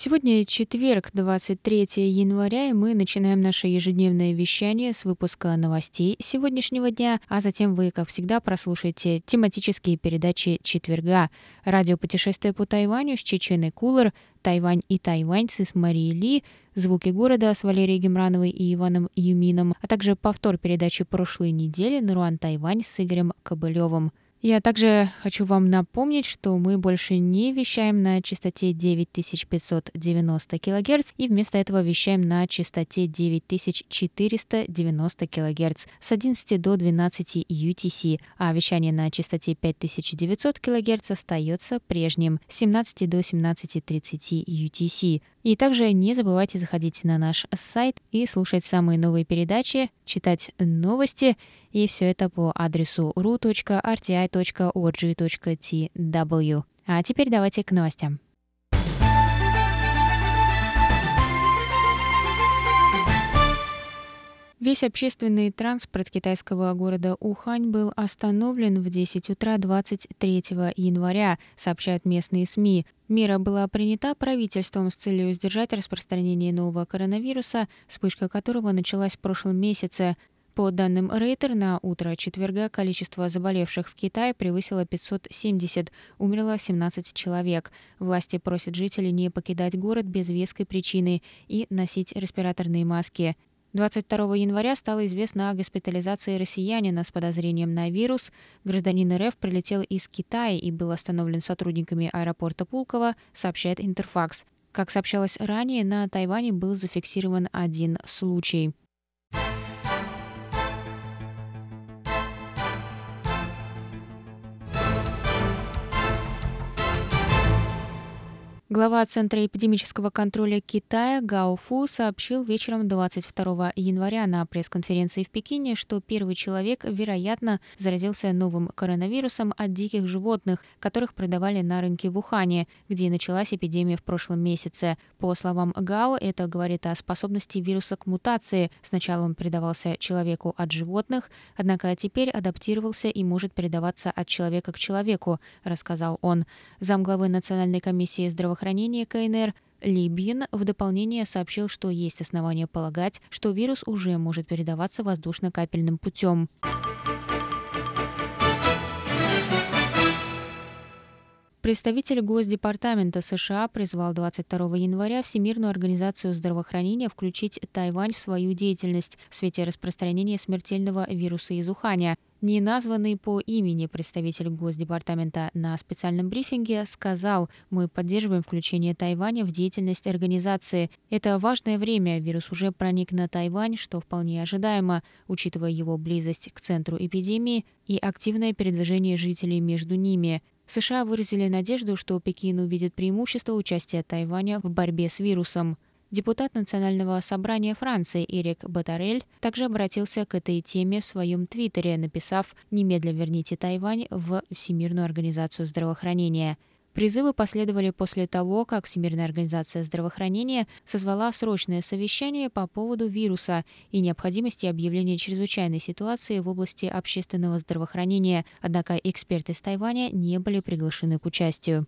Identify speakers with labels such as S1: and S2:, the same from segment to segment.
S1: Сегодня четверг, 23 января, и мы начинаем наше ежедневное вещание с выпуска новостей сегодняшнего дня, а затем вы, как всегда, прослушаете тематические передачи четверга. Радиопутешествие по Тайваню с Чеченой Кулер, Тайвань и тайваньцы с Марией Ли, «Звуки города» с Валерией Гемрановой и Иваном Юмином, а также повтор передачи прошлой недели «Наруан Тайвань» с Игорем Кобылевым. Я также хочу вам напомнить, что мы больше не вещаем на частоте 9590 кГц и вместо этого вещаем на частоте 9490 кГц с 11 до 12 UTC, а вещание на частоте 5900 кГц остается прежним с 17 до 17.30 UTC. И также не забывайте заходить на наш сайт и слушать самые новые передачи, читать новости, и все это по адресу ru.rti.org.tw. А теперь давайте к новостям. Весь общественный транспорт китайского города Ухань был остановлен в 10 утра 23 января, сообщают местные СМИ. Мера была принята правительством с целью сдержать распространение нового коронавируса, вспышка которого началась в прошлом месяце. По данным Рейтер, на утро четверга количество заболевших в Китае превысило 570, умерло 17 человек. Власти просят жителей не покидать город без веской причины и носить респираторные маски. 22 января стало известно о госпитализации россиянина с подозрением на вирус. Гражданин РФ прилетел из Китая и был остановлен сотрудниками аэропорта Пулково, сообщает Интерфакс. Как сообщалось ранее, на Тайване был зафиксирован один случай. Глава Центра эпидемического контроля Китая Гао Фу сообщил вечером 22 января на пресс-конференции в Пекине, что первый человек, вероятно, заразился новым коронавирусом от диких животных, которых продавали на рынке в Ухане, где началась эпидемия в прошлом месяце. По словам Гао, это говорит о способности вируса к мутации. Сначала он передавался человеку от животных, однако теперь адаптировался и может передаваться от человека к человеку, рассказал он. Замглавы Национальной комиссии здравоохранения здравоохранения КНР Ли Бин в дополнение сообщил, что есть основания полагать, что вирус уже может передаваться воздушно-капельным путем. Представитель Госдепартамента США призвал 22 января Всемирную организацию здравоохранения включить Тайвань в свою деятельность в свете распространения смертельного вируса из Уханя. Не названный по имени представитель Госдепартамента на специальном брифинге сказал, мы поддерживаем включение Тайваня в деятельность организации. Это важное время, вирус уже проник на Тайвань, что вполне ожидаемо, учитывая его близость к центру эпидемии и активное передвижение жителей между ними. США выразили надежду, что Пекин увидит преимущество участия Тайваня в борьбе с вирусом. Депутат Национального собрания Франции Эрик Батарель также обратился к этой теме в своем твиттере, написав «Немедля верните Тайвань в Всемирную организацию здравоохранения». Призывы последовали после того, как Всемирная организация здравоохранения созвала срочное совещание по поводу вируса и необходимости объявления чрезвычайной ситуации в области общественного здравоохранения, однако эксперты из Тайваня не были приглашены к участию.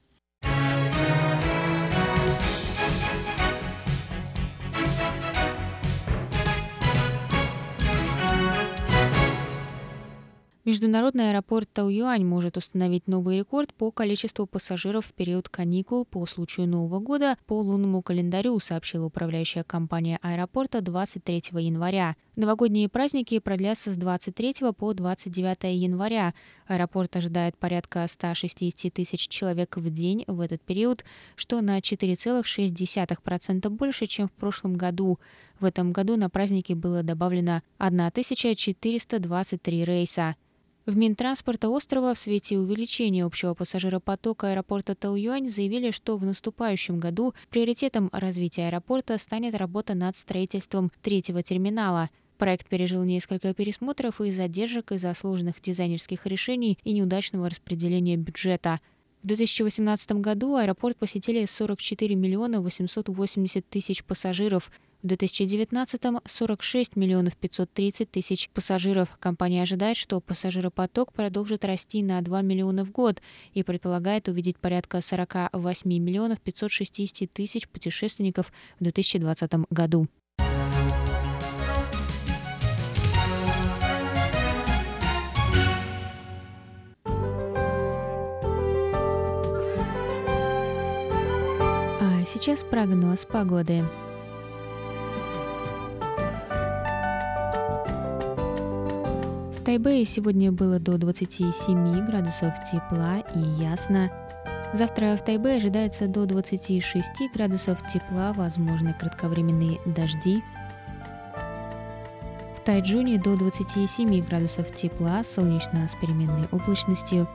S1: Международный аэропорт Тауюань может установить новый рекорд по количеству пассажиров в период каникул по случаю Нового года по лунному календарю, сообщила управляющая компания аэропорта 23 января. Новогодние праздники продлятся с 23 по 29 января. Аэропорт ожидает порядка 160 тысяч человек в день в этот период, что на 4,6% больше, чем в прошлом году. В этом году на праздники было добавлено 1423 рейса. В Минтранспорта острова в свете увеличения общего пассажиропотока аэропорта Тауюань заявили, что в наступающем году приоритетом развития аэропорта станет работа над строительством третьего терминала. Проект пережил несколько пересмотров и задержек из-за сложных дизайнерских решений и неудачного распределения бюджета. В 2018 году аэропорт посетили 44 миллиона 880 тысяч пассажиров – в 2019-м 46 миллионов 530 тысяч пассажиров. Компания ожидает, что пассажиропоток продолжит расти на 2 миллиона в год и предполагает увидеть порядка 48 миллионов 560 тысяч путешественников в 2020 году. А сейчас прогноз погоды. Тайбэе сегодня было до 27 градусов тепла и ясно. Завтра в Тайбе ожидается до 26 градусов тепла, возможны кратковременные дожди. В Тайджуне до 27 градусов тепла, солнечно с переменной облачностью.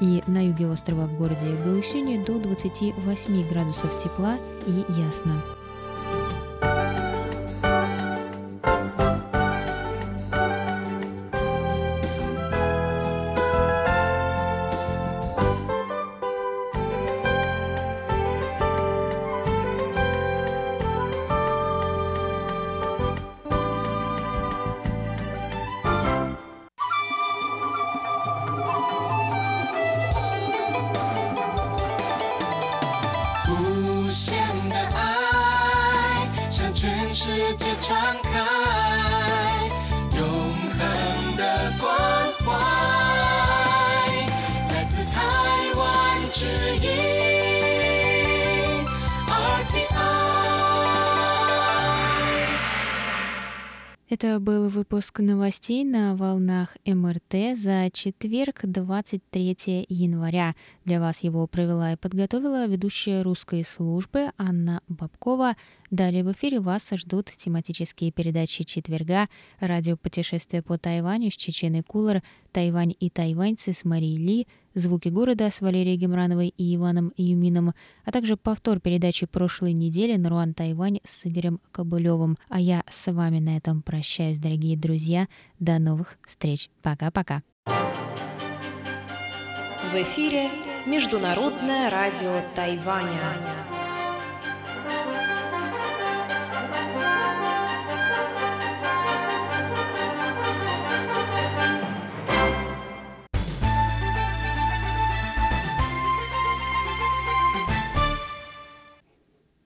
S1: И на юге острова в городе Гаусюне до 28 градусов тепла и ясно. 世界窗开。Это был выпуск новостей на волнах МРТ за четверг, 23 января. Для вас его провела и подготовила ведущая русской службы Анна Бабкова. Далее в эфире вас ждут тематические передачи четверга, радиопутешествие по Тайваню с Чеченой Кулар, Тайвань и тайваньцы с Марией Ли, звуки города с Валерией Гемрановой и Иваном Юмином, а также повтор передачи прошлой недели Наруан Тайвань с Игорем Кобылевым. А я с вами на этом прощаюсь, дорогие друзья. До новых встреч. Пока-пока.
S2: В эфире Международное радио Тайваня.